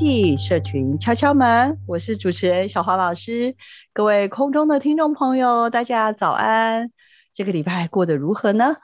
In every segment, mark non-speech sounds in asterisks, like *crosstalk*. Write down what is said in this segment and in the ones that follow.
技社群敲敲门，我是主持人小黄老师。各位空中的听众朋友，大家早安！这个礼拜过得如何呢？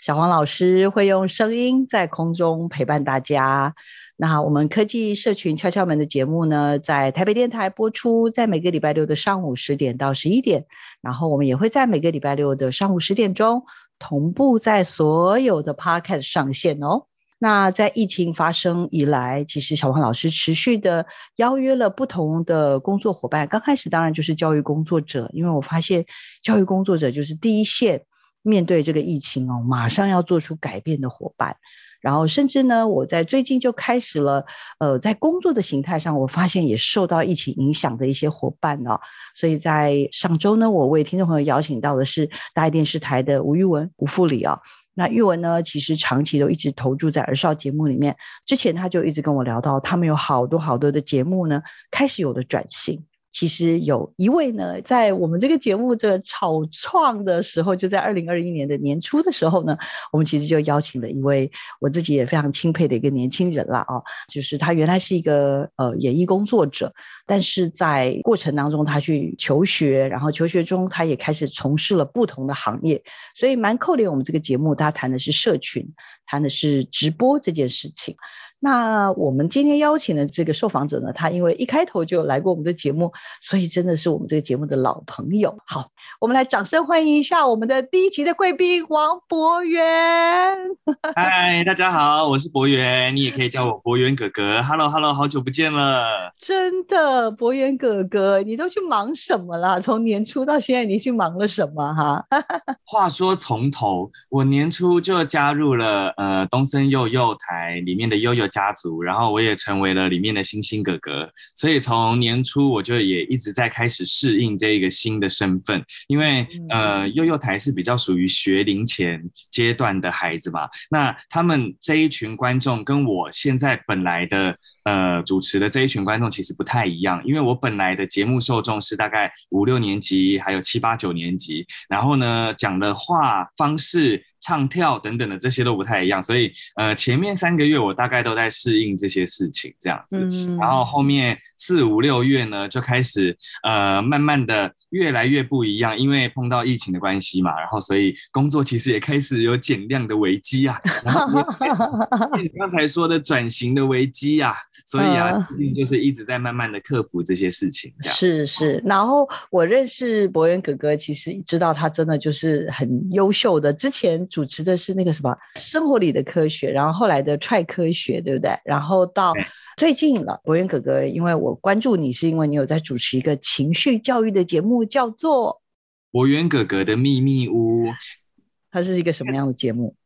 小黄老师会用声音在空中陪伴大家。那我们科技社群敲敲门的节目呢，在台北电台播出，在每个礼拜六的上午十点到十一点，然后我们也会在每个礼拜六的上午十点钟同步在所有的 Podcast 上线哦。那在疫情发生以来，其实小黄老师持续的邀约了不同的工作伙伴，刚开始当然就是教育工作者，因为我发现教育工作者就是第一线面对这个疫情哦，马上要做出改变的伙伴。然后，甚至呢，我在最近就开始了，呃，在工作的形态上，我发现也受到疫情影响的一些伙伴哦。所以在上周呢，我为听众朋友邀请到的是大爱电视台的吴玉文吴副理啊、哦。那玉文呢，其实长期都一直投注在儿少节目里面。之前他就一直跟我聊到，他们有好多好多的节目呢，开始有了转型。其实有一位呢，在我们这个节目这草创的时候，就在二零二一年的年初的时候呢，我们其实就邀请了一位我自己也非常钦佩的一个年轻人了啊，就是他原来是一个呃演艺工作者，但是在过程当中他去求学，然后求学中他也开始从事了不同的行业，所以蛮扣脸我们这个节目，他谈的是社群，谈的是直播这件事情。那我们今天邀请的这个受访者呢，他因为一开头就来过我们的节目，所以真的是我们这个节目的老朋友。好，我们来掌声欢迎一下我们的第一集的贵宾王博元。*laughs* 嗨，大家好，我是博元，你也可以叫我博元哥哥。Hello，Hello，好久不见了。真的，博元哥哥，你都去忙什么了？从年初到现在，你去忙了什么？哈，*laughs* 话说从头，我年初就加入了呃东森幼幼台里面的幼幼家族，然后我也成为了里面的星星哥哥，所以从年初我就也一直在开始适应这一个新的身份，因为呃幼幼台是比较属于学龄前阶段的孩子嘛，那他们这一群观众跟我现在本来的。呃，主持的这一群观众其实不太一样，因为我本来的节目受众是大概五六年级，还有七八九年级，然后呢，讲的话方式、唱跳等等的这些都不太一样，所以呃，前面三个月我大概都在适应这些事情这样子，嗯、然后后面四五六月呢就开始呃，慢慢的越来越不一样，因为碰到疫情的关系嘛，然后所以工作其实也开始有减量的危机啊，然后你 *laughs* 刚才说的转型的危机啊。所以啊，最近就是一直在慢慢的克服这些事情，这样。是是，然后我认识博元哥哥，其实知道他真的就是很优秀的。之前主持的是那个什么生活里的科学，然后后来的踹科学，对不对？然后到最近了，博元哥哥，因为我关注你是因为你有在主持一个情绪教育的节目，叫做《博元哥哥的秘密屋》。它是一个什么样的节目？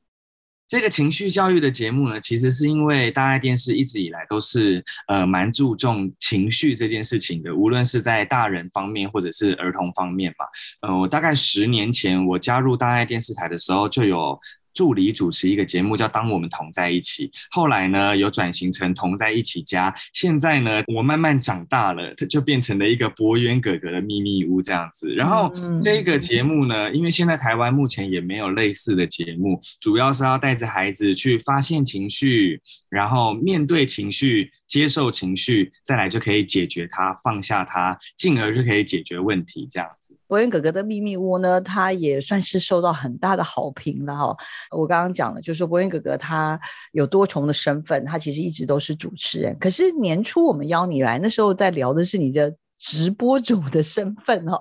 这个情绪教育的节目呢，其实是因为大爱电视一直以来都是呃蛮注重情绪这件事情的，无论是在大人方面或者是儿童方面嘛。呃，我大概十年前我加入大爱电视台的时候就有。助理主持一个节目叫《当我们同在一起》，后来呢有转型成《同在一起家》，现在呢我慢慢长大了，它就变成了一个博元哥哥的秘密屋这样子。然后这个节目呢，因为现在台湾目前也没有类似的节目，主要是要带着孩子去发现情绪，然后面对情绪，接受情绪，再来就可以解决它，放下它，进而就可以解决问题这样子。博渊哥哥的秘密屋呢，他也算是受到很大的好评了哈。我刚刚讲了，就是博渊哥哥他有多重的身份，他其实一直都是主持人。可是年初我们邀你来，那时候在聊的是你的直播主的身份哈。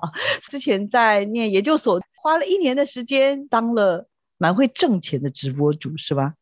之前在念研究所，花了一年的时间当了蛮会挣钱的直播主，是吧？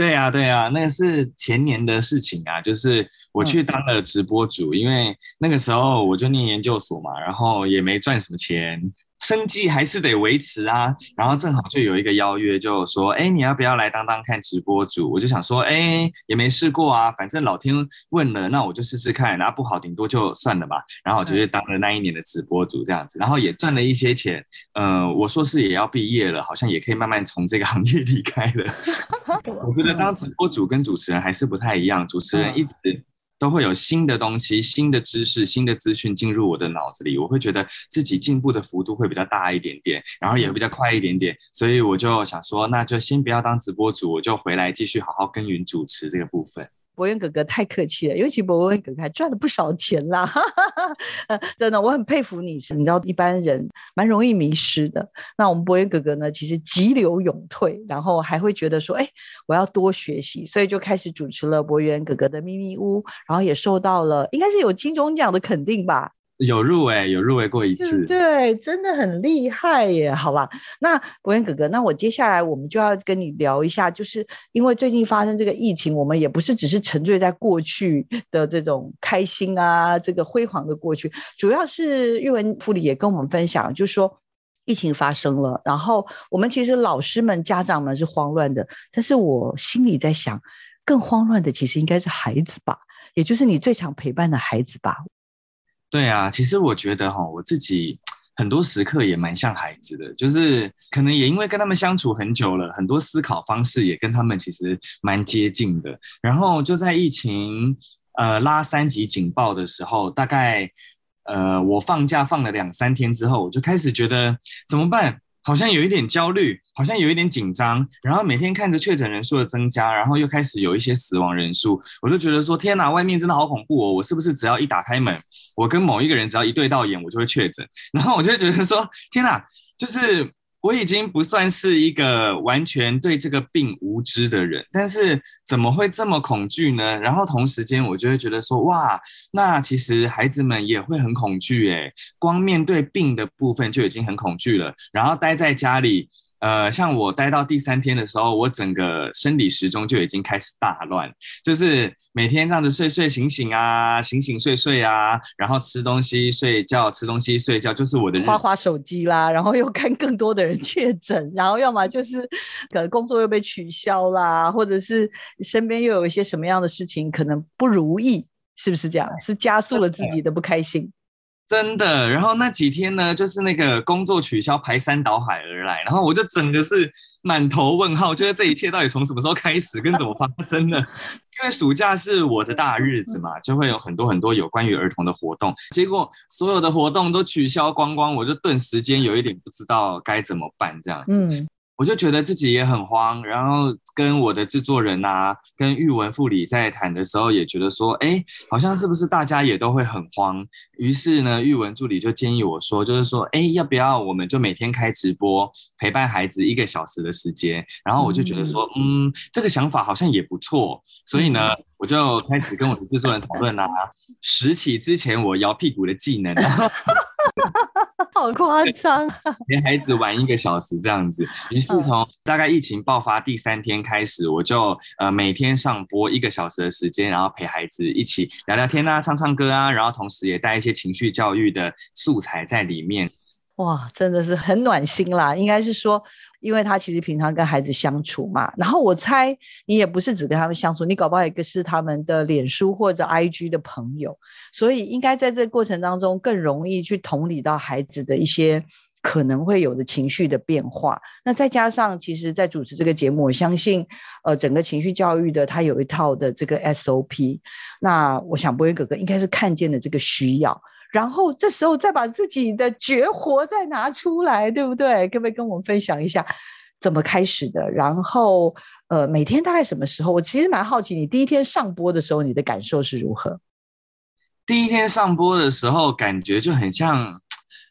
对呀，对呀，那个是前年的事情啊，就是我去当了直播主，嗯、因为那个时候我就念研究所嘛，然后也没赚什么钱。生计还是得维持啊，然后正好就有一个邀约，就说，哎，你要不要来当当看直播主？我就想说，哎，也没试过啊，反正老天问了，那我就试试看，然后不好顶多就算了吧。然后我就去当了那一年的直播主这样子，然后也赚了一些钱。嗯、呃，我硕士也要毕业了，好像也可以慢慢从这个行业离开了。*laughs* 我觉得当直播主跟主持人还是不太一样，主持人一直。都会有新的东西、新的知识、新的资讯进入我的脑子里，我会觉得自己进步的幅度会比较大一点点，然后也会比较快一点点，所以我就想说，那就先不要当直播主，我就回来继续好好耕耘主持这个部分。博元哥哥太客气了，尤其博元哥哥还赚了不少钱啦，哈哈哈，真的我很佩服你，你知道一般人蛮容易迷失的。那我们博元哥哥呢，其实急流勇退，然后还会觉得说，哎，我要多学习，所以就开始主持了博元哥哥的秘密屋，然后也受到了应该是有金钟奖的肯定吧。有入围，有入围过一次，对，真的很厉害耶，好吧？那博渊哥哥，那我接下来我们就要跟你聊一下，就是因为最近发生这个疫情，我们也不是只是沉醉在过去的这种开心啊，这个辉煌的过去，主要是玉文副理也跟我们分享，就是说疫情发生了，然后我们其实老师们、家长们是慌乱的，但是我心里在想，更慌乱的其实应该是孩子吧，也就是你最常陪伴的孩子吧。对啊，其实我觉得哈，我自己很多时刻也蛮像孩子的，就是可能也因为跟他们相处很久了，很多思考方式也跟他们其实蛮接近的。然后就在疫情呃拉三级警报的时候，大概呃我放假放了两三天之后，我就开始觉得怎么办？好像有一点焦虑，好像有一点紧张，然后每天看着确诊人数的增加，然后又开始有一些死亡人数，我就觉得说天哪，外面真的好恐怖哦！我是不是只要一打开门，我跟某一个人只要一对到眼，我就会确诊？然后我就觉得说天哪，就是。我已经不算是一个完全对这个病无知的人，但是怎么会这么恐惧呢？然后同时间我就会觉得说，哇，那其实孩子们也会很恐惧诶，光面对病的部分就已经很恐惧了，然后待在家里。呃，像我待到第三天的时候，我整个生理时钟就已经开始大乱，就是每天这样子睡睡醒醒啊，醒醒睡睡啊，然后吃东西睡觉，吃东西睡觉，就是我的花花手机啦，然后又看更多的人确诊，然后要么就是可能工作又被取消啦，或者是身边又有一些什么样的事情可能不如意，是不是这样？是加速了自己的不开心。真的，然后那几天呢，就是那个工作取消，排山倒海而来，然后我就整个是满头问号，觉得这一切到底从什么时候开始，跟怎么发生的？*laughs* 因为暑假是我的大日子嘛，就会有很多很多有关于儿童的活动，结果所有的活动都取消光光，我就顿时间有一点不知道该怎么办，这样子。嗯我就觉得自己也很慌，然后跟我的制作人啊，跟玉文副理在谈的时候，也觉得说，哎，好像是不是大家也都会很慌？于是呢，玉文助理就建议我说，就是说，哎，要不要我们就每天开直播陪伴孩子一个小时的时间？然后我就觉得说，嗯，这个想法好像也不错，所以呢，我就开始跟我的制作人讨论啊，*laughs* 拾起之前我摇屁股的技能。*laughs* *laughs* 好夸张啊！*laughs* 陪孩子玩一个小时这样子，于是从大概疫情爆发第三天开始，我就呃每天上播一个小时的时间，然后陪孩子一起聊聊天啊，唱唱歌啊，然后同时也带一些情绪教育的素材在里面。哇，真的是很暖心啦！应该是说，因为他其实平常跟孩子相处嘛，然后我猜你也不是只跟他们相处，你搞不好也是他们的脸书或者 IG 的朋友，所以应该在这个过程当中更容易去同理到孩子的一些可能会有的情绪的变化。那再加上，其实，在主持这个节目，我相信，呃，整个情绪教育的他有一套的这个 SOP。那我想博渊哥哥应该是看见了这个需要。然后这时候再把自己的绝活再拿出来，对不对？可不可以跟我们分享一下怎么开始的？然后呃，每天大概什么时候？我其实蛮好奇，你第一天上播的时候，你的感受是如何？第一天上播的时候，感觉就很像，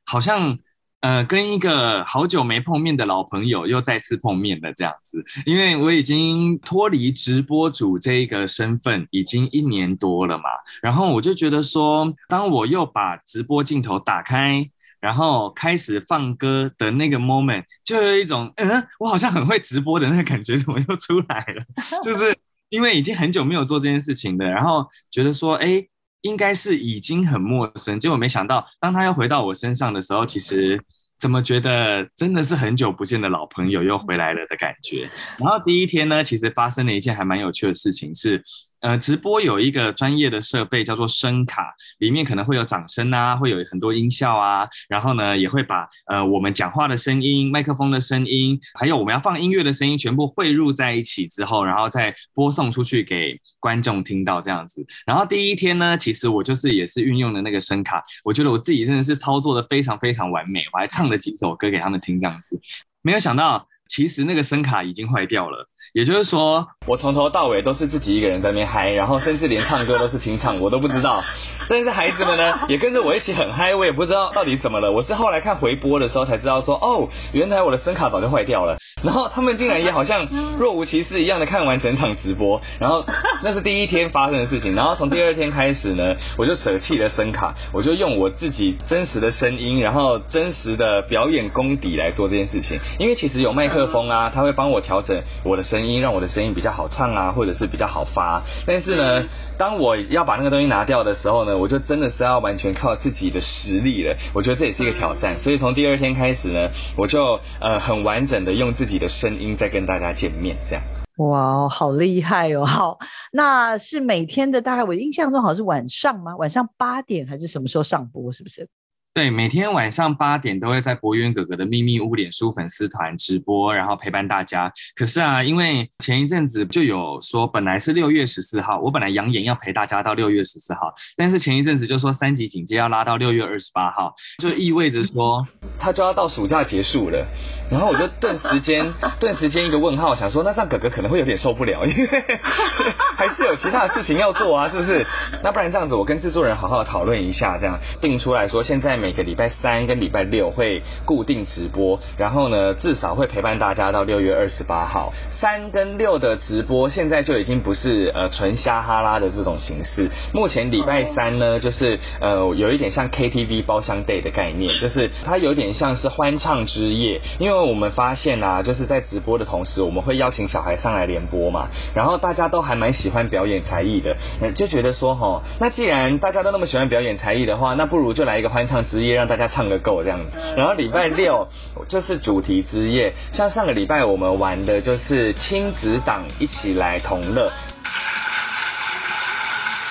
好像呃，跟一个好久没碰面的老朋友又再次碰面了，这样子。因为我已经脱离直播主这一个身份已经一年多了嘛，然后我就觉得说，当我又把直播镜头打开，然后开始放歌的那个 moment，就有一种，嗯，我好像很会直播的那个感觉，怎么又出来了？*laughs* 就是因为已经很久没有做这件事情了，然后觉得说，哎。应该是已经很陌生，结果没想到，当他又回到我身上的时候，其实怎么觉得真的是很久不见的老朋友又回来了的感觉。然后第一天呢，其实发生了一件还蛮有趣的事情是。呃，直播有一个专业的设备叫做声卡，里面可能会有掌声啊，会有很多音效啊，然后呢，也会把呃我们讲话的声音、麦克风的声音，还有我们要放音乐的声音，全部汇入在一起之后，然后再播送出去给观众听到这样子。然后第一天呢，其实我就是也是运用的那个声卡，我觉得我自己真的是操作的非常非常完美，我还唱了几首歌给他们听这样子。没有想到，其实那个声卡已经坏掉了。也就是说，我从头到尾都是自己一个人在那边嗨，然后甚至连唱歌都是清唱，我都不知道。但是孩子们呢，也跟着我一起很嗨，我也不知道到底怎么了。我是后来看回播的时候才知道说，哦，原来我的声卡早就坏掉了。然后他们竟然也好像若无其事一样的看完整场直播。然后那是第一天发生的事情。然后从第二天开始呢，我就舍弃了声卡，我就用我自己真实的声音，然后真实的表演功底来做这件事情。因为其实有麦克风啊，他会帮我调整我的声。声音让我的声音比较好唱啊，或者是比较好发。但是呢，当我要把那个东西拿掉的时候呢，我就真的是要完全靠自己的实力了。我觉得这也是一个挑战。所以从第二天开始呢，我就呃很完整的用自己的声音在跟大家见面，这样。哇，好厉害哦！好，那是每天的大概我印象中好像是晚上吗？晚上八点还是什么时候上播？是不是？对，每天晚上八点都会在博渊哥哥的秘密屋脸书粉丝团直播，然后陪伴大家。可是啊，因为前一阵子就有说，本来是六月十四号，我本来扬言要陪大家到六月十四号，但是前一阵子就说三级警戒要拉到六月二十八号，就意味着说他就要到暑假结束了。然后我就顿时间，*laughs* 顿时间一个问号，想说那这样哥哥可能会有点受不了，因为 *laughs* 还是有其他的事情要做啊，是不是？那不然这样子，我跟制作人好好讨论一下，这样定出来说，现在每个礼拜三跟礼拜六会固定直播，然后呢，至少会陪伴大家到六月二十八号。三跟六的直播现在就已经不是呃纯瞎哈拉的这种形式，目前礼拜三呢，就是呃有一点像 KTV 包厢 day 的概念，就是它有点像是欢唱之夜，因为。我们发现啊，就是在直播的同时，我们会邀请小孩上来联播嘛，然后大家都还蛮喜欢表演才艺的，就觉得说哈，那既然大家都那么喜欢表演才艺的话，那不如就来一个欢唱之夜，让大家唱个够这样子。然后礼拜六就是主题之夜，像上个礼拜我们玩的就是亲子档一起来同乐。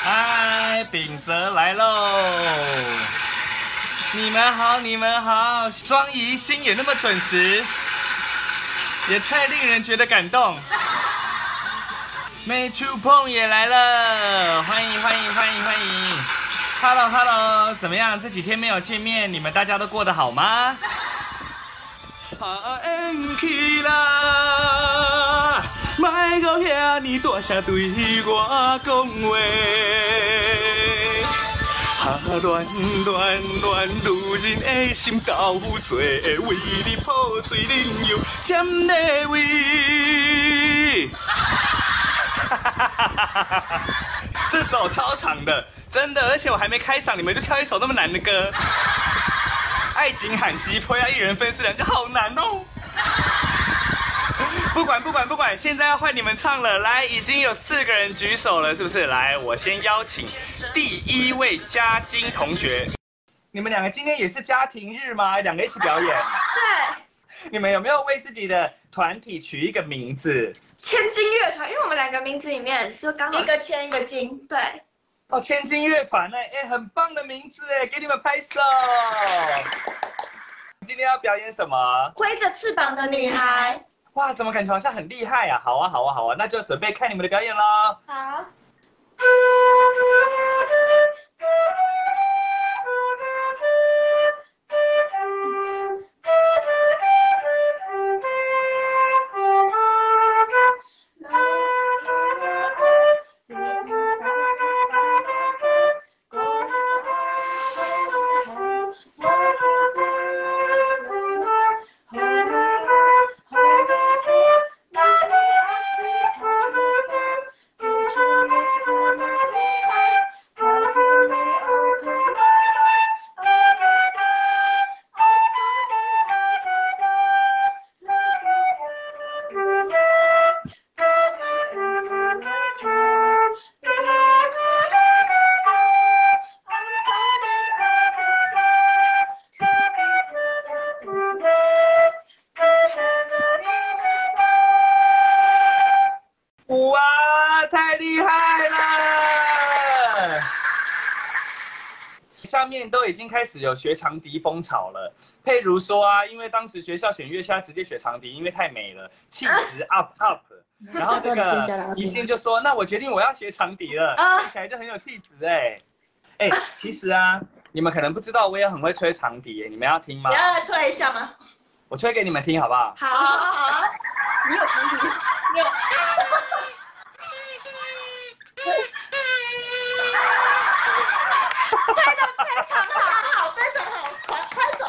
嗨，秉泽来喽！你们好，你们好，庄怡心也那么准时，也太令人觉得感动。美触碰也来了，欢迎欢迎欢迎欢迎。Hello Hello，怎么样？这几天没有见面，你们大家都过得好吗？啊，乱乱乱，女人的心够多，为你破碎，任由占哪位？这首超长的，真的，而且我还没开嗓，你们就跳一首那么难的歌。爱情喊西坡要一人分饰两角，好难哦。不管不管不管，现在要换你们唱了。来，已经有四个人举手了，是不是？来，我先邀请第一位嘉金同学。你们两个今天也是家庭日吗？两个一起表演？对。你们有没有为自己的团体取一个名字？千金乐团，因为我们两个名字里面就刚好一个千一个金。对。哦，千金乐团呢？哎，很棒的名字哎，给你们拍手。*laughs* 今天要表演什么？挥着翅膀的女孩。哇，怎么感觉好像很厉害呀？好啊，好啊，好啊，那就准备看你们的表演喽。好。面都已经开始有学长笛风潮了。譬如说啊，因为当时学校选月下直接学长笛，因为太美了，气质 up up。*laughs* 然后这个宜兴就说：“那我决定我要学长笛了，听起来就很有气质哎。”哎，其实啊，你们可能不知道，我也很会吹长笛，你们要听吗？你要来吹一下吗？我吹给你们听好不好？好，好，好。你有长笛？你有。吹得非常好，好，非常好，快拍手。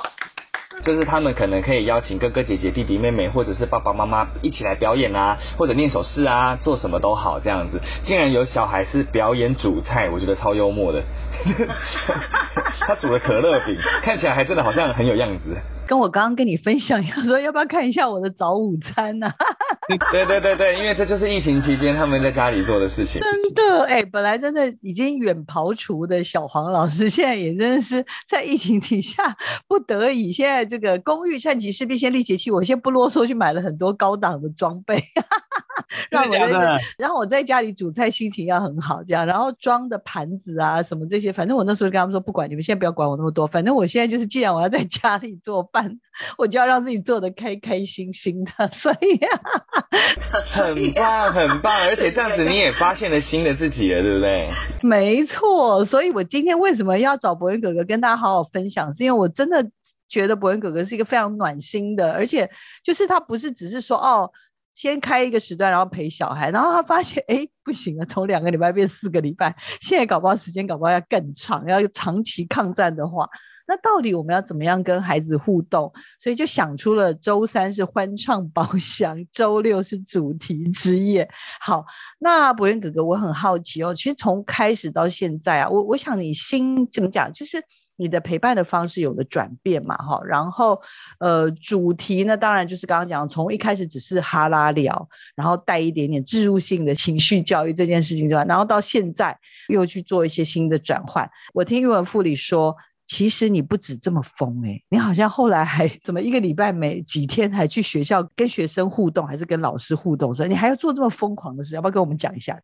就是他们可能可以邀请哥哥姐姐、弟弟妹妹，或者是爸爸妈妈一起来表演啊，或者念首诗啊，做什么都好这样子。竟然有小孩是表演煮菜，我觉得超幽默的。*laughs* 他煮的可乐饼，*laughs* 看起来还真的好像很有样子。跟我刚刚跟你分享一样，说要不要看一下我的早午餐呢、啊？*laughs* 对对对对，因为这就是疫情期间他们在家里做的事情。真的哎、欸，本来真的已经远庖厨的小黄老师，现在也真的是在疫情底下不得已，现在这个工欲善其事必先利其器，我先不啰嗦去买了很多高档的装备。*laughs* 让我在，然后我在家里煮菜心情要很好，这样，然后装的盘子啊什么这些，反正我那时候跟他们说，不管你们现在不要管我那么多，反正我现在就是，既然我要在家里做饭，我就要让自己做的开开心心的，所以 *laughs* 啊，很棒很棒，而且这样子你也发现了新的自己了，对不对？*laughs* 没错，所以我今天为什么要找博文哥哥跟大家好好分享，是因为我真的觉得博文哥哥是一个非常暖心的，而且就是他不是只是说哦。先开一个时段，然后陪小孩，然后他发现，*laughs* 哎，不行啊，从两个礼拜变四个礼拜，现在搞不好时间搞不好要更长，要长期抗战的话，那到底我们要怎么样跟孩子互动？所以就想出了周三是欢唱包厢，*laughs* 周六是主题之夜。好，那博元哥哥，我很好奇哦，其实从开始到现在啊，我我想你心怎么讲，就是。你的陪伴的方式有了转变嘛？哈，然后呃，主题呢，当然就是刚刚讲，从一开始只是哈拉聊，然后带一点点置入性的情绪教育这件事情之外，然后到现在又去做一些新的转换。我听韵文副理说，其实你不止这么疯哎、你好像后来还怎么一个礼拜每几天还去学校跟学生互动，还是跟老师互动，所以你还要做这么疯狂的事，要不要跟我们讲一下？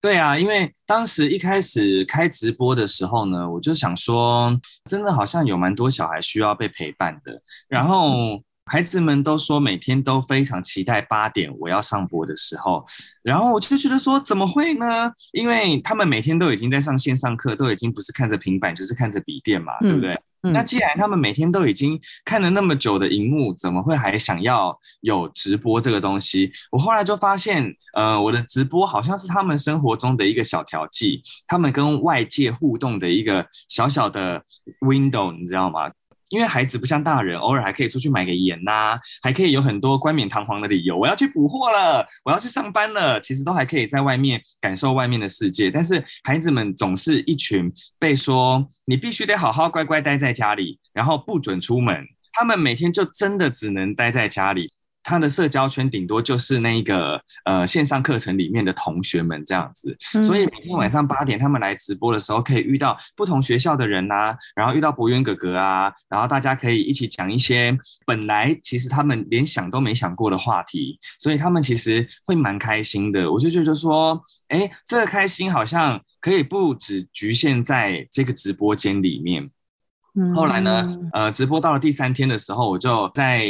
对啊，因为当时一开始开直播的时候呢，我就想说，真的好像有蛮多小孩需要被陪伴的。然后孩子们都说每天都非常期待八点我要上播的时候，然后我就觉得说，怎么会呢？因为他们每天都已经在上线上课，都已经不是看着平板，就是看着笔电嘛，对不对？那既然他们每天都已经看了那么久的荧幕，怎么会还想要有直播这个东西？我后来就发现，呃，我的直播好像是他们生活中的一个小调剂，他们跟外界互动的一个小小的 window，你知道吗？因为孩子不像大人，偶尔还可以出去买个盐呐、啊，还可以有很多冠冕堂皇的理由。我要去补货了，我要去上班了，其实都还可以在外面感受外面的世界。但是孩子们总是一群被说你必须得好好乖乖待在家里，然后不准出门。他们每天就真的只能待在家里。他的社交圈顶多就是那个呃线上课程里面的同学们这样子，所以每天晚上八点他们来直播的时候，可以遇到不同学校的人呐、啊，然后遇到博渊哥哥啊，然后大家可以一起讲一些本来其实他们连想都没想过的话题，所以他们其实会蛮开心的。我就觉得说，哎，这个开心好像可以不只局限在这个直播间里面。后来呢，呃，直播到了第三天的时候，我就在。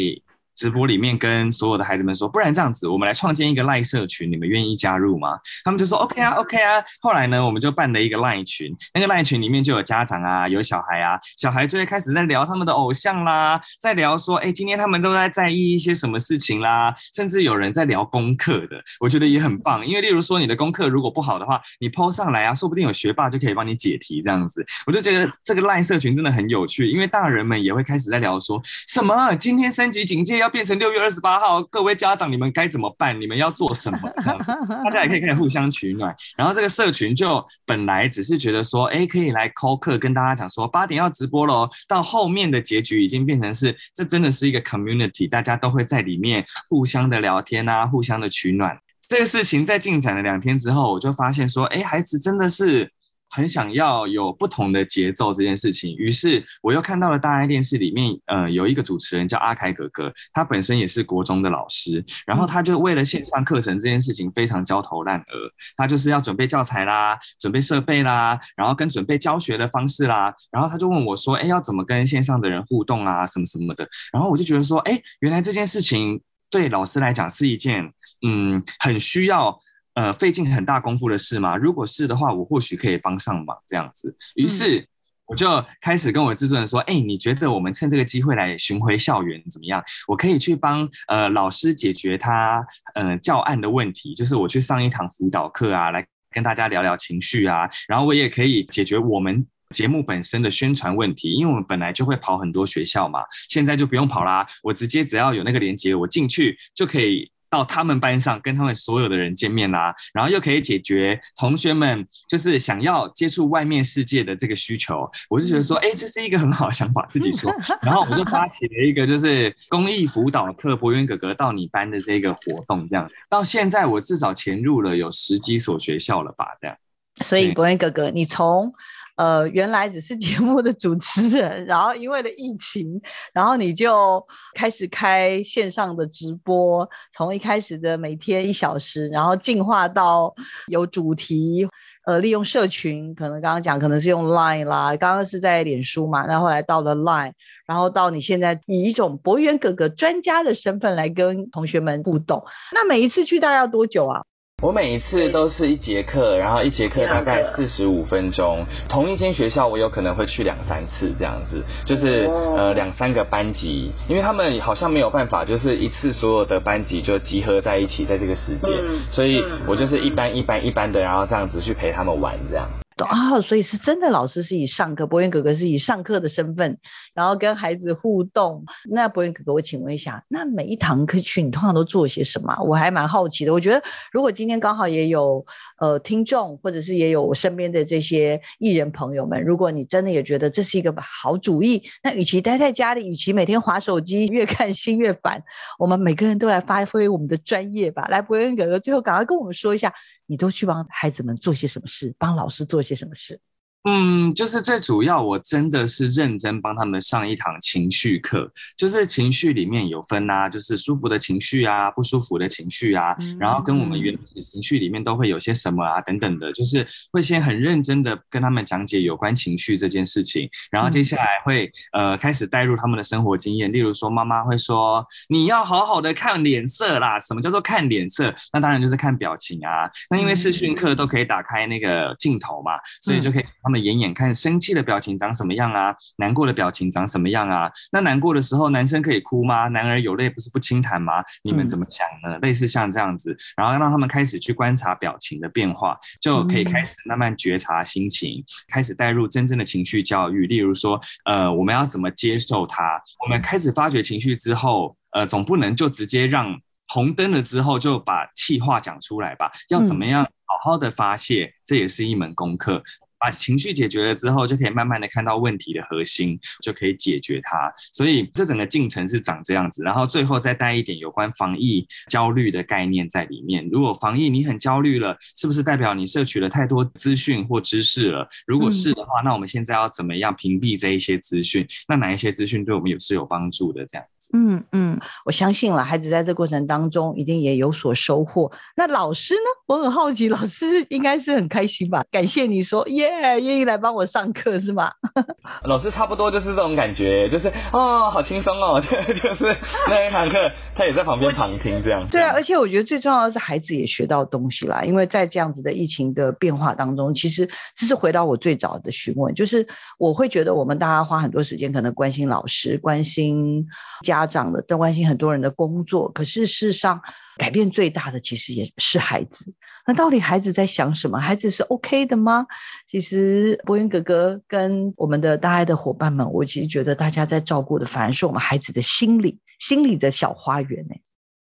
直播里面跟所有的孩子们说，不然这样子，我们来创建一个 LINE 社群，你们愿意加入吗？他们就说 OK 啊，OK 啊。后来呢，我们就办了一个 LINE 群，那个 LINE 群里面就有家长啊，有小孩啊，小孩就会开始在聊他们的偶像啦，在聊说，哎，今天他们都在在意一些什么事情啦，甚至有人在聊功课的，我觉得也很棒。因为例如说你的功课如果不好的话，你 PO 上来啊，说不定有学霸就可以帮你解题这样子。我就觉得这个 LINE 社群真的很有趣，因为大人们也会开始在聊说什么，今天三级警戒要。变成六月二十八号，各位家长，你们该怎么办？你们要做什么？*laughs* 这样子，大家也可以开始互相取暖。然后这个社群就本来只是觉得说，哎，可以来 call 课，跟大家讲说八点要直播喽。到后面的结局已经变成是，这真的是一个 community，大家都会在里面互相的聊天啊，互相的取暖。这个事情在进展了两天之后，我就发现说，哎，孩子真的是。很想要有不同的节奏这件事情，于是我又看到了大爱电视里面，呃，有一个主持人叫阿凯哥哥，他本身也是国中的老师，然后他就为了线上课程这件事情非常焦头烂额，他就是要准备教材啦，准备设备啦，然后跟准备教学的方式啦，然后他就问我说，哎，要怎么跟线上的人互动啊，什么什么的，然后我就觉得说，哎，原来这件事情对老师来讲是一件，嗯，很需要。呃，费尽很大功夫的事吗？如果是的话，我或许可以帮上忙这样子。于是我就开始跟我制作人说：“哎、嗯欸，你觉得我们趁这个机会来巡回校园怎么样？我可以去帮呃老师解决他呃教案的问题，就是我去上一堂辅导课啊，来跟大家聊聊情绪啊。然后我也可以解决我们节目本身的宣传问题，因为我们本来就会跑很多学校嘛，现在就不用跑啦，我直接只要有那个连接，我进去就可以。”到他们班上跟他们所有的人见面啦、啊，然后又可以解决同学们就是想要接触外面世界的这个需求，我就觉得说，哎，这是一个很好的想法，自己说。*laughs* 然后我就发起了一个就是公益辅导课，博渊哥哥到你班的这个活动，这样到现在我至少潜入了有十几所学校了吧，这样。所以博渊哥哥，你从。呃，原来只是节目的主持人，然后因为了疫情，然后你就开始开线上的直播，从一开始的每天一小时，然后进化到有主题，呃，利用社群，可能刚刚讲可能是用 Line 啦，刚刚是在脸书嘛，那后来到了 Line，然后到你现在以一种博渊哥哥专家的身份来跟同学们互动，那每一次去大概要多久啊？我每一次都是一节课，然后一节课大概四十五分钟。同一间学校，我有可能会去两三次这样子，就是呃两三个班级，因为他们好像没有办法，就是一次所有的班级就集合在一起在这个时间，所以我就是一班一班一班的，然后这样子去陪他们玩这样。啊、所以是真的，老师是以上课，博渊哥哥是以上课的身份，然后跟孩子互动。那博渊哥哥，我请问一下，那每一堂课去，你通常都做些什么？我还蛮好奇的。我觉得，如果今天刚好也有呃听众，或者是也有我身边的这些艺人朋友们，如果你真的也觉得这是一个好主意，那与其待在家里，与其每天划手机，越看心越烦，我们每个人都来发挥我们的专业吧。来，博渊哥哥，最后赶快跟我们说一下。你都去帮孩子们做些什么事？帮老师做些什么事？嗯，就是最主要，我真的是认真帮他们上一堂情绪课。就是情绪里面有分啊，就是舒服的情绪啊，不舒服的情绪啊，嗯、然后跟我们原始情绪里面都会有些什么啊，等等的，就是会先很认真的跟他们讲解有关情绪这件事情，然后接下来会呃开始带入他们的生活经验，例如说妈妈会说你要好好的看脸色啦，什么叫做看脸色？那当然就是看表情啊。那因为视讯课都可以打开那个镜头嘛，所以就可以。他们演演看生气的表情长什么样啊，难过的表情长什么样啊？那难过的时候，男生可以哭吗？男儿有泪不是不轻弹吗？你们怎么想呢？嗯、类似像这样子，然后让他们开始去观察表情的变化，就可以开始慢慢觉察心情，嗯、开始带入真正的情绪教育。例如说，呃，我们要怎么接受它？我们开始发觉情绪之后，呃，总不能就直接让红灯了之后就把气话讲出来吧？要怎么样好好的发泄？嗯、这也是一门功课。把情绪解决了之后，就可以慢慢的看到问题的核心，就可以解决它。所以这整个进程是长这样子，然后最后再带一点有关防疫焦虑的概念在里面。如果防疫你很焦虑了，是不是代表你摄取了太多资讯或知识了？如果是的话，那我们现在要怎么样屏蔽这一些资讯？那哪一些资讯对我们也是有帮助的？这样子。嗯嗯，我相信了，孩子在这过程当中一定也有所收获。那老师呢？我很好奇，老师应该是很开心吧？感谢你说耶。愿意来帮我上课是吗？*laughs* 老师差不多就是这种感觉，就是哦，好轻松哦，就 *laughs* 就是那一堂课，他也在旁边旁听这样。对啊，而且我觉得最重要的是孩子也学到东西啦，因为在这样子的疫情的变化当中，其实这是回到我最早的询问，就是我会觉得我们大家花很多时间可能关心老师、关心家长的，都关心很多人的工作，可是事实上改变最大的其实也是孩子。那到底孩子在想什么？孩子是 OK 的吗？其实博云哥哥跟我们的大爱的伙伴们，我其实觉得大家在照顾的反而是我们孩子的心理，心理的小花园呢。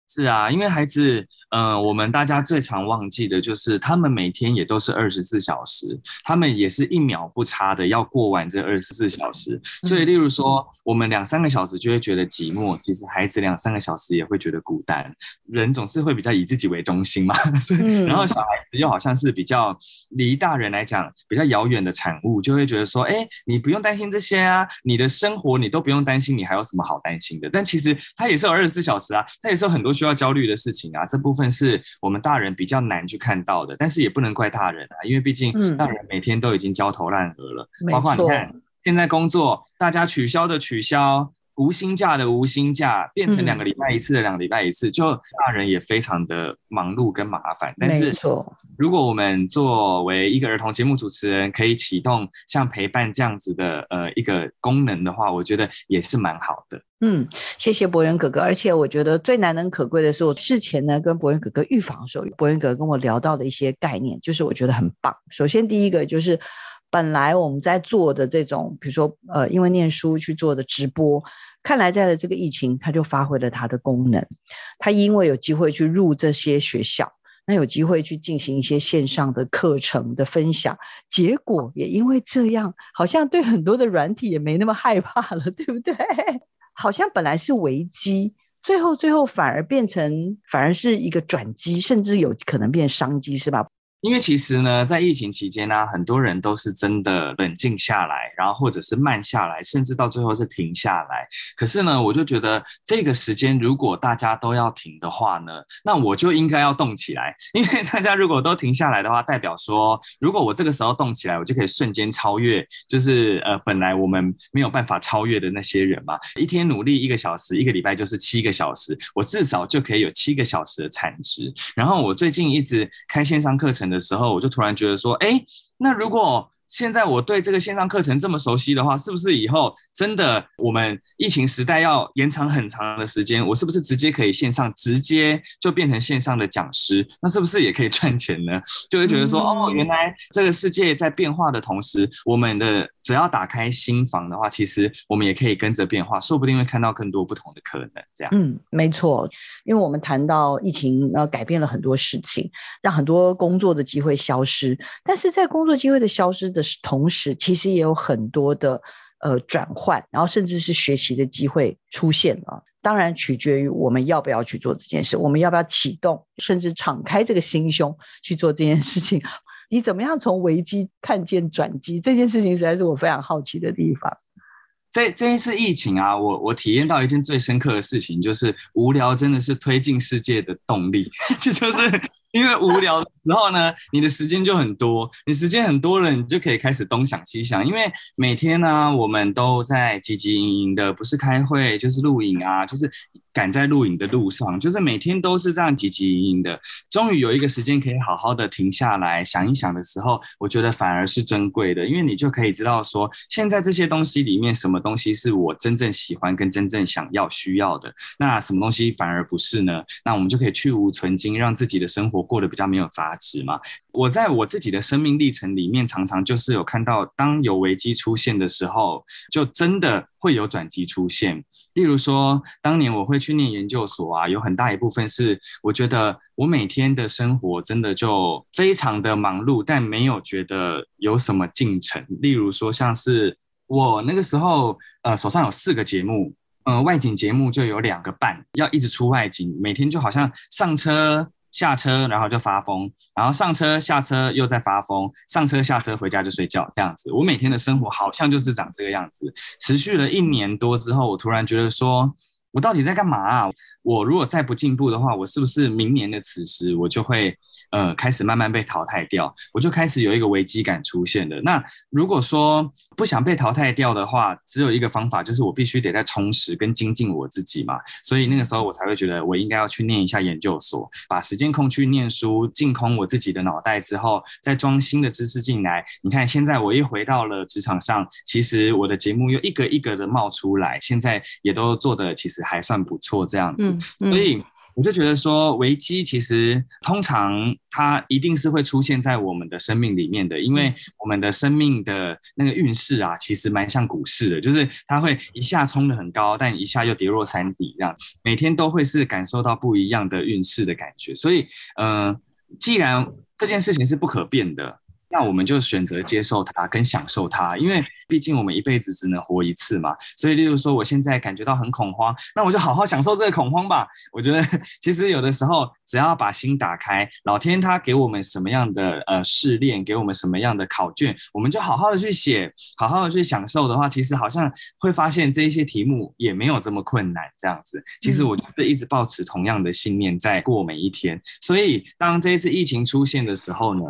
是啊，因为孩子、呃，我们大家最常忘记的就是，他们每天也都是二十四小时，他们也是一秒不差的要过完这二十四小时。所以，例如说，我们两三个小时就会觉得寂寞，其实孩子两三个小时也会觉得孤单。人总是会比较以自己为中心嘛，*laughs* 然后小孩子又好像是比较离大人来讲比较遥远的产物，就会觉得说，哎，你不用担心这些啊，你的生活你都不用担心，你还有什么好担心的？但其实他也是有二十四小时啊，他也是有很多需要焦虑的事情啊，这部分是我们大人比较难去看到的，但是也不能怪大人啊，因为毕竟大人每天都已经焦头烂额了，包括你看现在工作，大家取消的取消。无薪假的无薪假变成两个礼拜一次的两个礼拜一次，嗯，就大人也非常的忙碌跟麻烦。但是，如果我们作为一个儿童节目主持人，可以启动像陪伴这样子的呃一个功能的话，我觉得也是蛮好的。嗯，谢谢博元哥哥。而且我觉得最难能可贵的是，我事前呢跟博元哥哥预防的时候，博元哥哥跟我聊到的一些概念，就是我觉得很棒。首先第一个就是。本来我们在做的这种，比如说呃，因为念书去做的直播，看来在了这个疫情，它就发挥了它的功能。它因为有机会去入这些学校，那有机会去进行一些线上的课程的分享，结果也因为这样，好像对很多的软体也没那么害怕了，对不对？*laughs* 好像本来是危机，最后最后反而变成反而是一个转机，甚至有可能变商机，是吧？因为其实呢，在疫情期间呢、很多人都是真的冷静下来，然后或者是慢下来，甚至到最后是停下来。可是呢，我就觉得这个时间如果大家都要停的话呢，那我就应该要动起来。因为大家如果都停下来的话，代表说，如果我这个时候动起来，我就可以瞬间超越，就是呃，本来我们没有办法超越的那些人嘛。一天努力一个小时，一个礼拜就是七个小时，我至少就可以有七个小时的产值。然后我最近一直开线上课程的时候，我就突然觉得说，哎，那如果现在我对这个线上课程这么熟悉的话，是不是以后真的我们疫情时代要延长很长的时间，我是不是直接可以线上，直接就变成线上的讲师？那是不是也可以赚钱呢？就会觉得说，哦，原来这个世界在变化的同时，我们的只要打开心房的话，其实我们也可以跟着变化，说不定会看到更多不同的可能。这样，嗯，没错，因为我们谈到疫情，呃，改变了很多事情，让很多工作的机会消失，但是在工作机会的消失的。同时，其实也有很多的呃转换，然后甚至是学习的机会出现了。当然，取决于我们要不要去做这件事，我们要不要启动，甚至敞开这个心胸去做这件事情。你怎么样从危机看见转机？这件事情实在是我非常好奇的地方。这这一次疫情啊，我我体验到一件最深刻的事情，就是无聊真的是推进世界的动力。*laughs* 这就是。因为无聊的时候呢，你的时间就很多，你时间很多了，你就可以开始东想西想。因为每天呢，我们都在汲汲营营的，不是开会就是录影啊，就是赶在录影的路上，就是每天都是这样汲汲营营的。终于有一个时间可以好好的停下来想一想的时候，我觉得反而是珍贵的，因为你就可以知道说，现在这些东西里面什么东西是我真正喜欢跟真正想要需要的，那什么东西反而不是呢？那我们就可以去芜存菁，让自己的生活。过得比较没有杂质嘛。我在我自己的生命历程里面，常常就是有看到，当有危机出现的时候，就真的会有转机出现。例如说，当年我会去念研究所啊，有很大一部分是我觉得我每天的生活真的就非常的忙碌，但没有觉得有什么进程。例如说，像是我那个时候，呃，手上有四个节目。嗯、呃，外景节目就有两个半，要一直出外景，每天就好像上车下车，然后就发疯，然后上车下车又在发疯，上车下车回家就睡觉这样子。我每天的生活好像就是长这个样子，持续了一年多之后，我突然觉得说，我到底在干嘛啊？我如果再不进步的话，我是不是明年的此时我就会？呃，开始慢慢被淘汰掉，我就开始有一个危机感出现了。那如果说不想被淘汰掉的话，只有一个方法，就是我必须得在充实跟精进我自己嘛。所以那个时候我才会觉得，我应该要去念一下研究所，把时间空去念书，净空我自己的脑袋之后，再装新的知识进来。你看，现在我一回到了职场上，其实我的节目又一个一个的冒出来，现在也都做的其实还算不错这样子。嗯嗯、所以。我就觉得说，危机其实通常它一定是会出现在我们的生命里面的，因为我们的生命的那个运势啊，其实蛮像股市的，就是它会一下冲得很高，但一下又跌落山底，这样每天都会是感受到不一样的运势的感觉。所以，嗯、呃，既然这件事情是不可变的。那我们就选择接受它跟享受它，因为毕竟我们一辈子只能活一次嘛。所以，例如说我现在感觉到很恐慌，那我就好好享受这个恐慌吧。我觉得其实有的时候只要把心打开，老天他给我们什么样的呃试炼，给我们什么样的考卷，我们就好好的去写，好好的去享受的话，其实好像会发现这一些题目也没有这么困难这样子。其实我就是一直抱持同样的信念在过每一天。所以当这一次疫情出现的时候呢，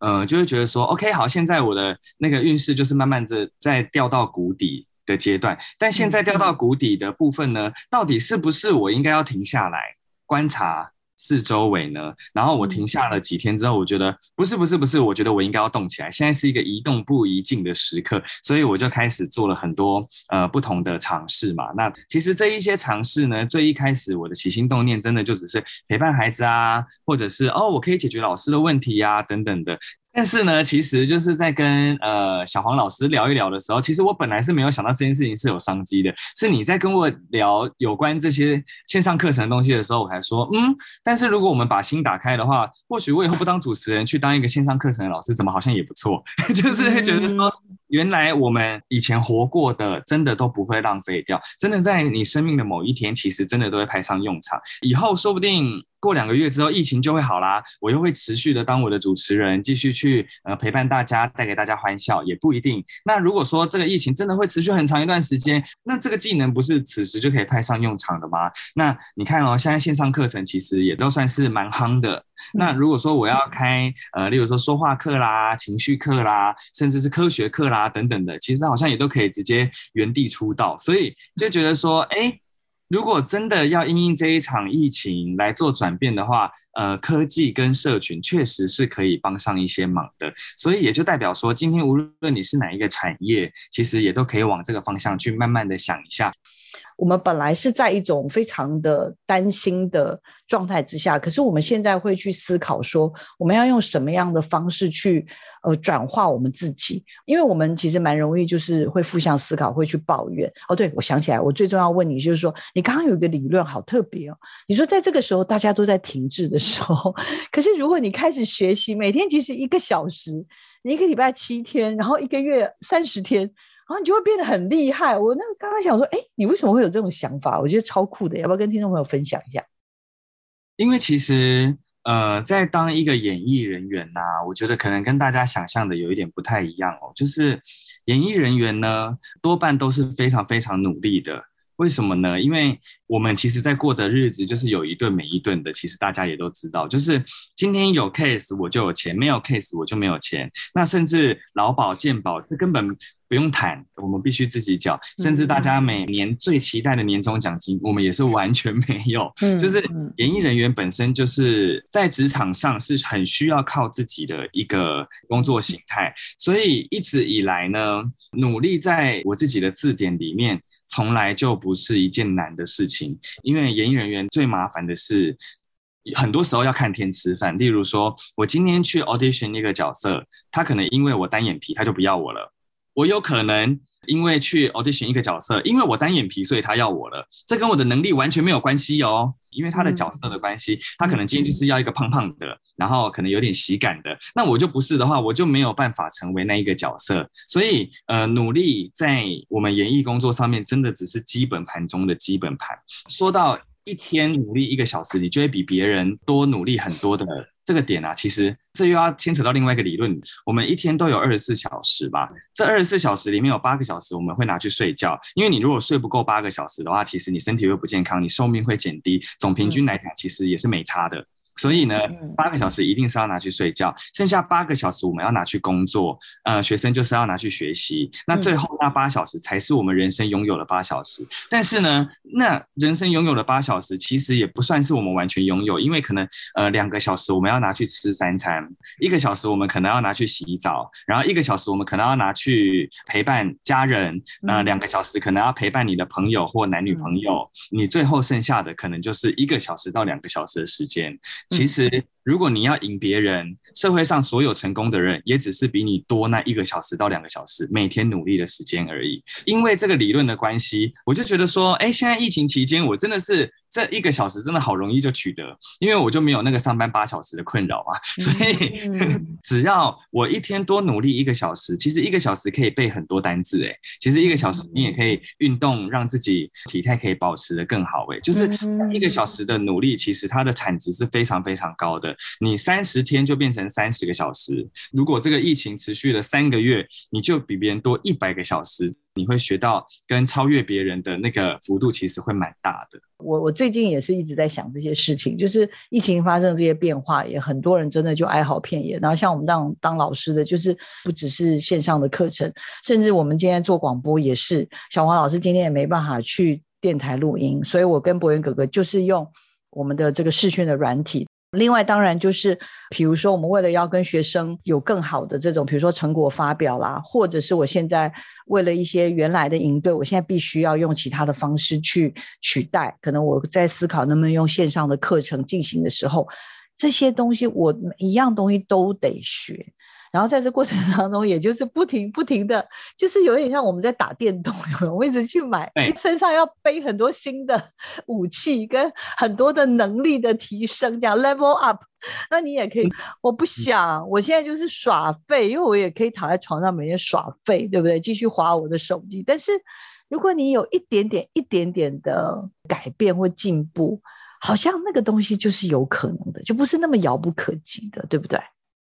呃，就会觉得说，OK，好，现在我的那个运势就是慢慢的在掉到谷底的阶段，但现在掉到谷底的部分呢，到底是不是我应该要停下来观察？四周围呢，然后我停下了几天之后，我觉得不是不是不是，我觉得我应该要动起来。现在是一个一动不宜静的时刻，所以我就开始做了很多呃不同的尝试嘛。那其实这一些尝试呢，最一开始我的起心动念真的就只是陪伴孩子啊，或者是哦我可以解决老师的问题呀等等的。但是呢，其实就是在跟呃小黄老师聊一聊的时候，其实我本来是没有想到这件事情是有商机的。是你在跟我聊有关这些线上课程的东西的时候，我才说，嗯，但是如果我们把心打开的话，或许我以后不当主持人，去当一个线上课程的老师，怎么好像也不错。*laughs* 就是会觉得说，原来我们以前活过的，真的都不会浪费掉，真的在你生命的某一天，其实真的都会派上用场。以后说不定。过两个月之后，疫情就会好啦。我又会持续的当我的主持人，继续去呃陪伴大家，带给大家欢笑，也不一定。那如果说这个疫情真的会持续很长一段时间，那这个技能不是此时就可以派上用场的吗？那你看哦，现在线上课程其实也都算是蛮夯的。那如果说我要开呃，例如说说话课啦、情绪课啦，甚至是科学课啦等等的，其实好像也都可以直接原地出道。所以就觉得说，哎。如果真的要因应这一场疫情来做转变的话，呃，科技跟社群确实是可以帮上一些忙的，所以也就代表说，今天无论你是哪一个产业，其实也都可以往这个方向去慢慢的想一下。我们本来是在一种非常的担心的状态之下，可是我们现在会去思考说，我们要用什么样的方式去呃转化我们自己？因为我们其实蛮容易就是会负向思考，会去抱怨。哦，对，我想起来，我最重要问你就是说，你刚刚有一个理论好特别哦，你说在这个时候大家都在停滞的时候，*laughs* 可是如果你开始学习，每天其实一个小时，你一个礼拜七天，然后一个月三十天。然后你就会变得很厉害。我那刚刚想说，哎，你为什么会有这种想法？我觉得超酷的，要不要跟听众朋友分享一下？因为其实，呃，在当一个演艺人员呐、我觉得可能跟大家想象的有一点不太一样哦。就是演艺人员呢，多半都是非常非常努力的。为什么呢？因为我们其实，在过的日子就是有一顿没一顿的。其实大家也都知道，就是今天有 case 我就有钱，没有 case 我就没有钱。那甚至劳保健保，这根本不用谈，我们必须自己缴。甚至大家每年最期待的年终奖金，我们也是完全没有。嗯，就是演艺人员本身就是在职场上是很需要靠自己的一个工作形态，所以一直以来呢，努力在我自己的字典里面。从来就不是一件难的事情，因为演艺人员最麻烦的是，很多时候要看天吃饭。例如说，我今天去 audition 那个角色，他可能因为我单眼皮，他就不要我了。我有可能。因为去 audition 一个角色，因为我单眼皮，所以他要我了。这跟我的能力完全没有关系哦，因为他的角色的关系，他可能今天就是要一个胖胖的，然后可能有点喜感的。那我就不是的话，我就没有办法成为那一个角色。所以，呃，努力在我们演艺工作上面，真的只是基本盘中的基本盘。说到一天努力一个小时，你就会比别人多努力很多的。这个点啊，其实这又要牵扯到另外一个理论。我们一天都有二十四小时吧，这二十四小时里面有八个小时我们会拿去睡觉，因为你如果睡不够八个小时的话，其实你身体会不健康，你寿命会减低，总平均来讲其实也是没差的。所以呢，八个小时一定是要拿去睡觉，剩下八个小时我们要拿去工作。呃，学生就是要拿去学习，那最后那八小时才是我们人生拥有的八小时。但是呢，那人生拥有的八小时其实也不算是我们完全拥有，因为可能呃两个小时我们要拿去吃三餐，一个小时我们可能要拿去洗澡，然后一个小时我们可能要拿去陪伴家人，呃两个小时可能要陪伴你的朋友或男女朋友，你最后剩下的可能就是一个小时到两个小时的时间。其实，如果你要赢别人，社会上所有成功的人，也只是比你多那一个小时到两个小时每天努力的时间而已。因为这个理论的关系，我就觉得说，哎，现在疫情期间，我真的是这一个小时真的好容易就取得，因为我就没有那个上班八小时的困扰嘛。所以，*laughs* 只要我一天多努力一个小时，其实一个小时可以背很多单字，哎，其实一个小时你也可以运动，让自己体态可以保持的更好，哎，就是一个小时的努力，其实它的产值是非常非常高的。你三十天就变成三十个小时，如果这个疫情持续了三个月，你就比别人多一百个小时，你会学到跟超越别人的那个幅度，其实会蛮大的。我我最近也是一直在想这些事情，就是疫情发生这些变化，也很多人真的就哀嚎遍野。然后像我们当当老师的，就是不只是线上的课程，甚至我们今天做广播也是，小黄老师今天也没办法去电台录音，所以我跟博元哥哥就是用我们的这个视讯的软体。另外，当然就是，比如说，我们为了要跟学生有更好的这种，比如说成果发表啦，或者是我现在为了一些原来的营队，我现在必须要用其他的方式去取代。可能我在思考能不能用线上的课程进行的时候，这些东西我每一样东西都得学。然后在这过程当中，也就是不停不停的，就是有点像我们在打电动，我们一直去买，身上要背很多新的 *laughs* 武器跟很多的能力的提升，这样 level up。那你也可以，我不想，我现在就是耍废，因为我也可以躺在床上每天耍废，对不对？继续划我的手机。但是如果你有一点点、一点点的改变或进步，好像那个东西就是有可能的，就不是那么遥不可及的，对不对？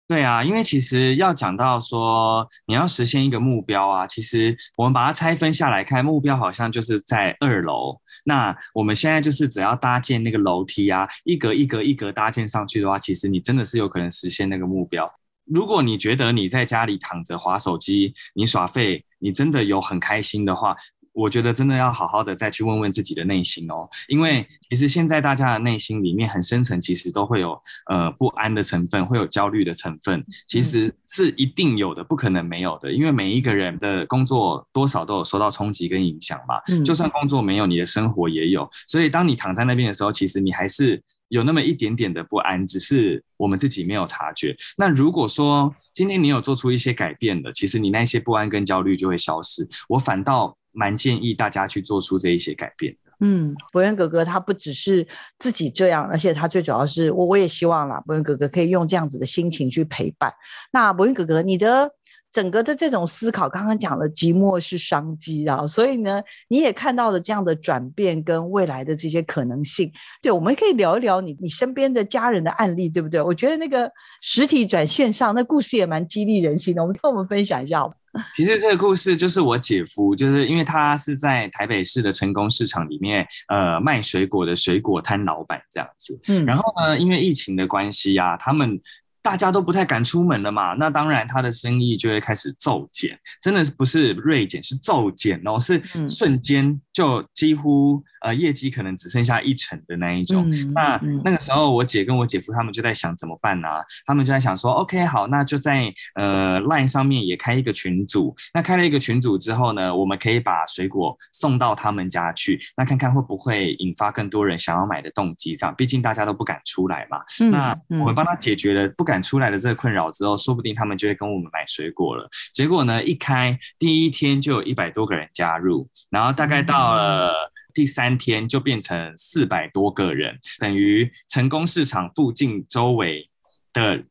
对啊，因为其实要讲到说你要实现一个目标啊，其实我们把它拆分下来看，目标好像就是在二楼。那我们现在就是只要搭建那个楼梯啊，一格一格一格搭建上去的话，其实你真的是有可能实现那个目标。如果你觉得你在家里躺着滑手机，你耍废，你真的有很开心的话。我觉得真的要好好的再去问问自己的内心哦，因为其实现在大家的内心里面很深层，其实都会有呃不安的成分，会有焦虑的成分，其实是一定有的，不可能没有的，因为每一个人的工作多少都有受到冲击跟影响嘛，就算工作没有，你的生活也有，所以当你躺在那边的时候，其实你还是有那么一点点的不安，只是我们自己没有察觉。那如果说今天你有做出一些改变的，其实你那些不安跟焦虑就会消失，我反倒。蛮建议大家去做出这一些改变的。嗯，博元哥哥他不只是自己这样，而且他最主要是我我也希望啦，博元哥哥可以用这样子的心情去陪伴。那博元哥哥，你的整个的这种思考，刚刚讲了寂寞是商机啊，所以呢，你也看到了这样的转变跟未来的这些可能性。对，我们可以聊一聊你你身边的家人的案例，对不对？我觉得那个实体转线上，那故事也蛮激励人心的。我们跟我们分享一下。*laughs* 其实这个故事就是我姐夫，就是因为他是在台北市的成功市场里面，呃，卖水果的水果摊老板这样子。嗯，然后呢，因为疫情的关系呀、啊，他们。大家都不太敢出门了嘛，那当然他的生意就会开始骤减，真的不是锐减，是骤减哦，是瞬间就几乎呃业绩可能只剩下一成的那一种。嗯、那、嗯、那个时候我姐跟我姐夫他们就在想怎么办呢、啊？他们就在想说，OK 好，那就在呃 Line 上面也开一个群组。那开了一个群组之后呢，我们可以把水果送到他们家去，那看看会不会引发更多人想要买的动机这样，毕竟大家都不敢出来嘛。嗯、那我们帮他解决了不敢出来的这个困扰之后，说不定他们就会跟我们买水果了。结果呢，一开第一天就有一百多个人加入，然后大概到了第三天就变成四百多个人，等于成功市场附近周围的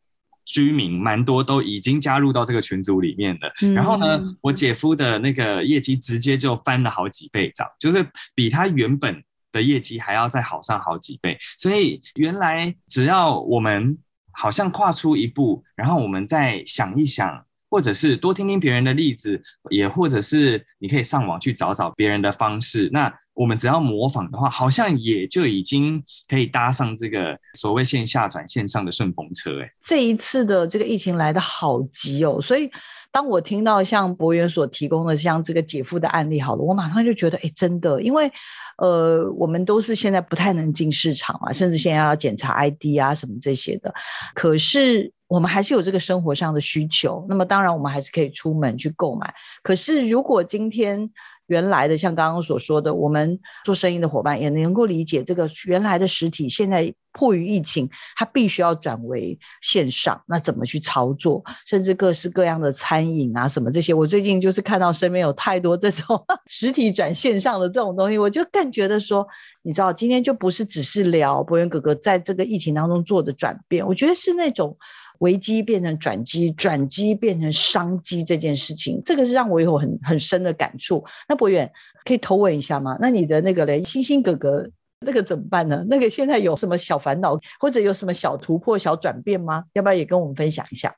居民蛮多都已经加入到这个群组里面了。然后呢，我姐夫的那个业绩直接就翻了好几倍涨，就是比他原本的业绩还要再好上好几倍。所以原来只要我们好像跨出一步，然后我们再想一想，或者是多听听别人的例子，也或者是你可以上网去找找别人的方式。那我们只要模仿的话，好像也就已经可以搭上这个所谓线下转线上的顺风车。哎，这一次的这个疫情来得好急哦，所以当我听到像博元所提供的像这个姐夫的案例，好了，我马上就觉得，哎，真的，因为。呃，我们都是现在不太能进市场嘛，甚至现在要检查 ID 啊什么这些的。可是我们还是有这个生活上的需求，那么当然我们还是可以出门去购买。可是如果今天原来的像刚刚所说的，我们做生意的伙伴也能够理解这个原来的实体现在。迫于疫情，它必须要转为线上，那怎么去操作？甚至各式各样的餐饮啊，什么这些，我最近就是看到身边有太多这种 *laughs* 实体转线上的这种东西，我就更觉得说，你知道，今天就不是只是聊博元哥哥在这个疫情当中做的转变，我觉得是那种危机变成转机，转机变成商机这件事情，这个是让我有很很深的感触。那博远可以投问一下吗？那你的那个嘞，星星哥哥。那个怎么办呢？那个现在有什么小烦恼，或者有什么小突破、小转变吗？要不要也跟我们分享一下？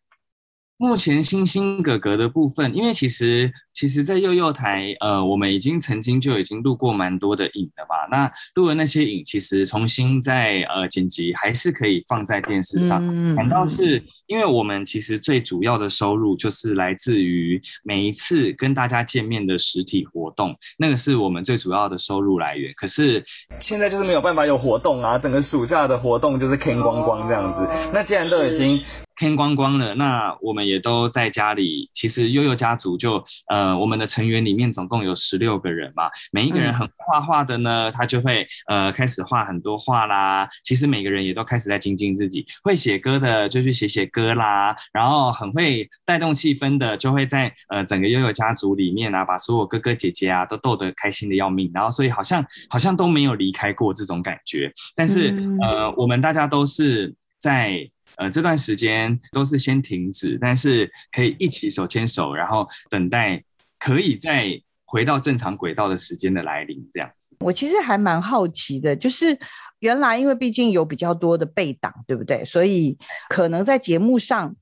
目前星星哥哥的部分，因为其实其实，在幼幼台，呃，我们已经曾经就已经录过蛮多的影的吧。那录的那些影，其实重新再呃剪辑，还是可以放在电视上。嗯，反倒是因为我们其实最主要的收入就是来自于每一次跟大家见面的实体活动，那个是我们最主要的收入来源。可是现在就是没有办法有活动啊，整个暑假的活动就是坑光光这样子。那既然都已经。天光光了，那我们也都在家里。其实悠悠家族就呃，我们的成员里面总共有十六个人嘛，每一个人很画画的呢，他就会呃开始画很多画啦。其实每个人也都开始在精进自己，会写歌的就去写写歌啦，然后很会带动气氛的，就会在呃整个悠悠家族里面啊，把所有哥哥姐姐啊都逗得开心的要命。然后所以好像好像都没有离开过这种感觉。但是呃，我们大家都是在。呃，这段时间都是先停止，但是可以一起手牵手，然后等待可以再回到正常轨道的时间的来临，这样子。我其实还蛮好奇的，就是原来因为毕竟有比较多的被挡，对不对？所以可能在节目上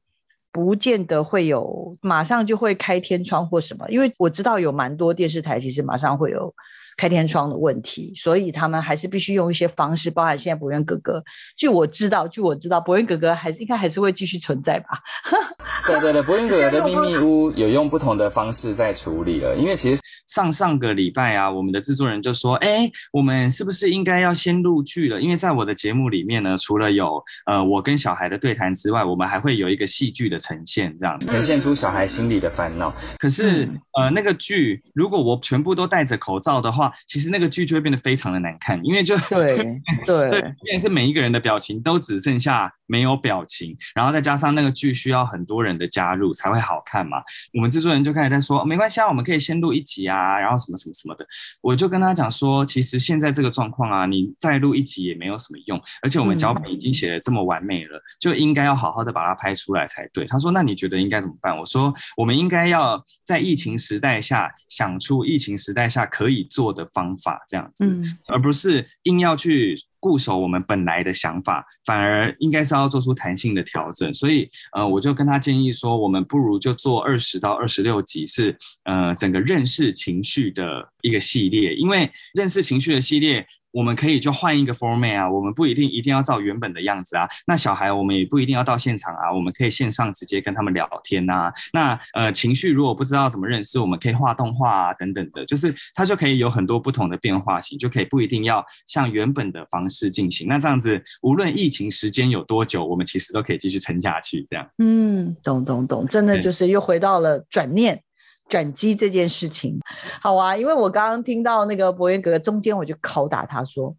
不见得会有马上就会开天窗或什么，因为我知道有蛮多电视台其实马上会有。开天窗的问题，所以他们还是必须用一些方式，包含现在博元哥哥。据我知道，据我知道，博元哥哥还是应该还是会继续存在吧？*laughs* 对对对，博元哥哥的秘密屋有用不同的方式在处理了。因为其实上上个礼拜啊，我们的制作人就说：“哎，我们是不是应该要先录剧了？因为在我的节目里面呢，除了有呃我跟小孩的对谈之外，我们还会有一个戏剧的呈现，这样呈现出小孩心里的烦恼。可是、嗯、呃那个剧，如果我全部都戴着口罩的话。”其实那个剧就会变得非常的难看，因为就对 *laughs* 对，对，因为是每一个人的表情都只剩下没有表情，然后再加上那个剧需要很多人的加入才会好看嘛。我们制作人就开始在说，没关系啊，我们可以先录一集啊，然后什么什么什么的。我就跟他讲说，其实现在这个状况啊，你再录一集也没有什么用，而且我们脚本已经写的这么完美了，嗯、就应该要好好的把它拍出来才对。他说，那你觉得应该怎么办？我说，我们应该要在疫情时代下想出疫情时代下可以做的方法这样子，嗯，而不是硬要去固守我们本来的想法，反而应该是要做出弹性的调整。所以，呃，我就跟他建议说，我们不如就做二十到二十六集，是呃整个认识情绪的一个系列，因为认识情绪的系列。我们可以就换一个 format 啊，我们不一定一定要照原本的样子啊。那小孩我们也不一定要到现场啊，我们可以线上直接跟他们聊天呐、啊。那呃情绪如果不知道怎么认识，我们可以画动画啊等等的，就是它就可以有很多不同的变化型，就可以不一定要像原本的方式进行。那这样子无论疫情时间有多久，我们其实都可以继续撑下去这样。嗯，懂懂懂，真的就是又回到了转念。转机这件事情，好啊，因为我刚刚听到那个博元哥哥中间，我就拷打他说：“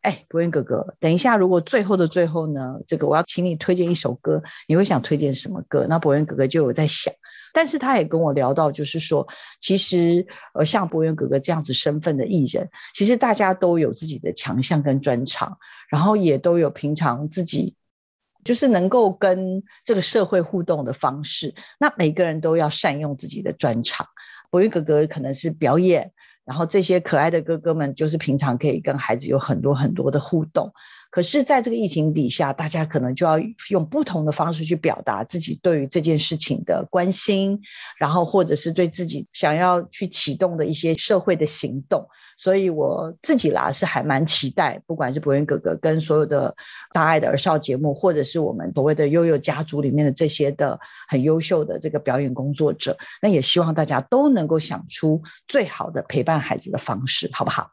哎，博元哥哥，等一下，如果最后的最后呢，这个我要请你推荐一首歌，你会想推荐什么歌？”那博元哥哥就有在想，但是他也跟我聊到，就是说，其实呃，像博元哥哥这样子身份的艺人，其实大家都有自己的强项跟专长，然后也都有平常自己。就是能够跟这个社会互动的方式，那每个人都要善用自己的专长。博元哥哥可能是表演，然后这些可爱的哥哥们就是平常可以跟孩子有很多很多的互动。可是，在这个疫情底下，大家可能就要用不同的方式去表达自己对于这件事情的关心，然后或者是对自己想要去启动的一些社会的行动。所以我自己啦是还蛮期待，不管是博元哥哥跟所有的大爱的儿少节目，或者是我们所谓的悠悠家族里面的这些的很优秀的这个表演工作者，那也希望大家都能够想出最好的陪伴孩子的方式，好不好？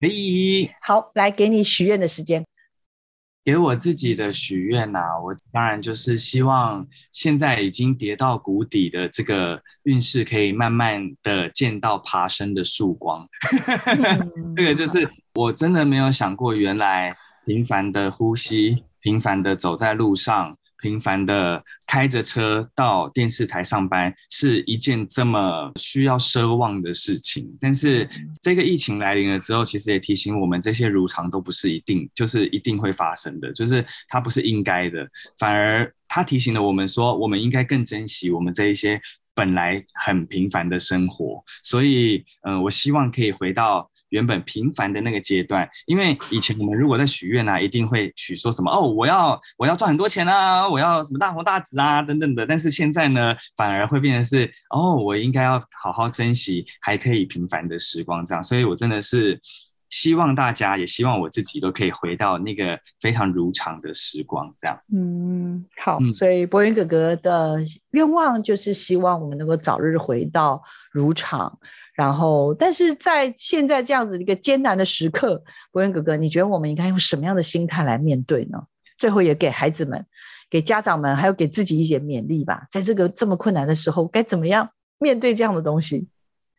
可以。好，来给你许愿的时间。给我自己的许愿呐，我当然就是希望现在已经跌到谷底的这个运势可以慢慢的见到爬升的曙光。*laughs* 这个就是我真的没有想过，原来平凡的呼吸，平凡的走在路上。平凡的开着车到电视台上班是一件这么需要奢望的事情，但是这个疫情来临了之后，其实也提醒我们，这些如常都不是一定，就是一定会发生的，就是它不是应该的，反而它提醒了我们说，我们应该更珍惜我们这一些本来很平凡的生活。所以，嗯、呃，我希望可以回到。原本平凡的那个阶段，因为以前我们如果在许愿啊，一定会许说什么哦，我要我要赚很多钱啊，我要什么大红大紫啊等等的。但是现在呢，反而会变成是哦，我应该要好好珍惜还可以平凡的时光这样。所以我真的是希望大家，也希望我自己都可以回到那个非常如常的时光这样。嗯，好。嗯、所以博云哥哥的愿望就是希望我们能够早日回到如常。然后，但是在现在这样子一个艰难的时刻，博元哥哥，你觉得我们应该用什么样的心态来面对呢？最后也给孩子们、给家长们，还有给自己一些勉励吧。在这个这么困难的时候，该怎么样面对这样的东西？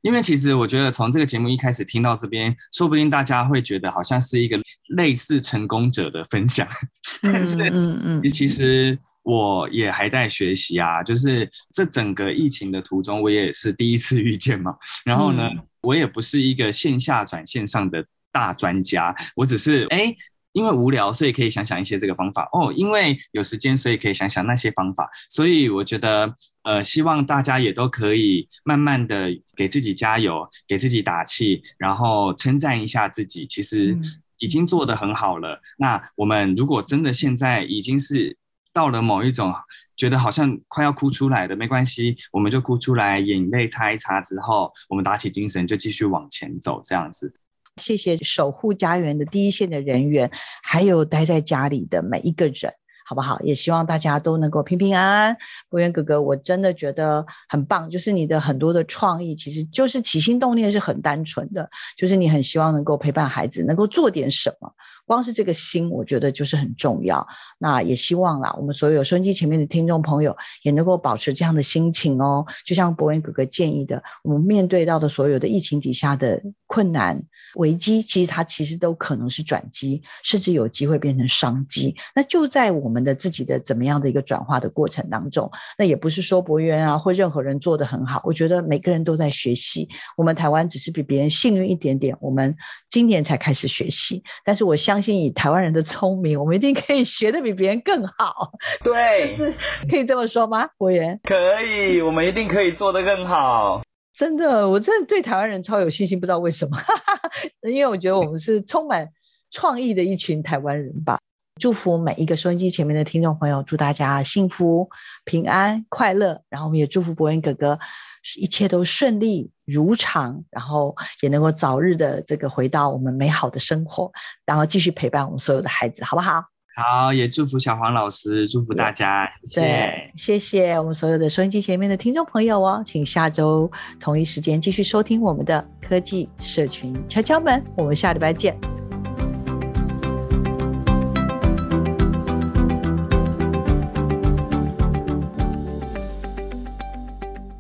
因为其实我觉得从这个节目一开始听到这边，说不定大家会觉得好像是一个类似成功者的分享，*laughs* 但是嗯嗯，其实。我也还在学习啊，就是这整个疫情的途中，我也是第一次 *laughs* 遇见嘛。然后呢，嗯、我也不是一个线下转线上的大专家，我只是哎，因为无聊，所以可以想想一些这个方法哦。因为有时间，所以可以想想那些方法。所以我觉得，呃，希望大家也都可以慢慢的给自己加油，给自己打气，然后称赞一下自己，其实已经做得很好了。嗯、那我们如果真的现在已经是。到了某一种觉得好像快要哭出来的，没关系，我们就哭出来，眼泪擦一擦之后，我们打起精神就继续往前走，这样子。谢谢守护家园的第一线的人员，还有待在家里的每一个人。好不好？也希望大家都能够平平安安。博元哥哥，我真的觉得很棒，就是你的很多的创意，其实就是起心动念是很单纯的，就是你很希望能够陪伴孩子，能够做点什么。光是这个心，我觉得就是很重要。那也希望啦，我们所有收音机前面的听众朋友也能够保持这样的心情哦。就像博元哥哥建议的，我们面对到的所有的疫情底下的困难危机，其实它其实都可能是转机，甚至有机会变成商机。那就在我们。的自己的怎么样的一个转化的过程当中，那也不是说博元啊或任何人做得很好，我觉得每个人都在学习。我们台湾只是比别人幸运一点点，我们今年才开始学习。但是我相信以台湾人的聪明，我们一定可以学的比别人更好。对，可以这么说吗？博源？可以，我们一定可以做得更好。真的，我真的对台湾人超有信心，不知道为什么，*laughs* 因为我觉得我们是充满创意的一群台湾人吧。祝福每一个收音机前面的听众朋友，祝大家幸福、平安、快乐。然后我们也祝福博元哥哥，一切都顺利如常，然后也能够早日的这个回到我们美好的生活，然后继续陪伴我们所有的孩子，好不好？好，也祝福小黄老师，祝福大家，谢谢。对，谢谢我们所有的收音机前面的听众朋友哦，请下周同一时间继续收听我们的科技社群敲敲门，我们下礼拜见。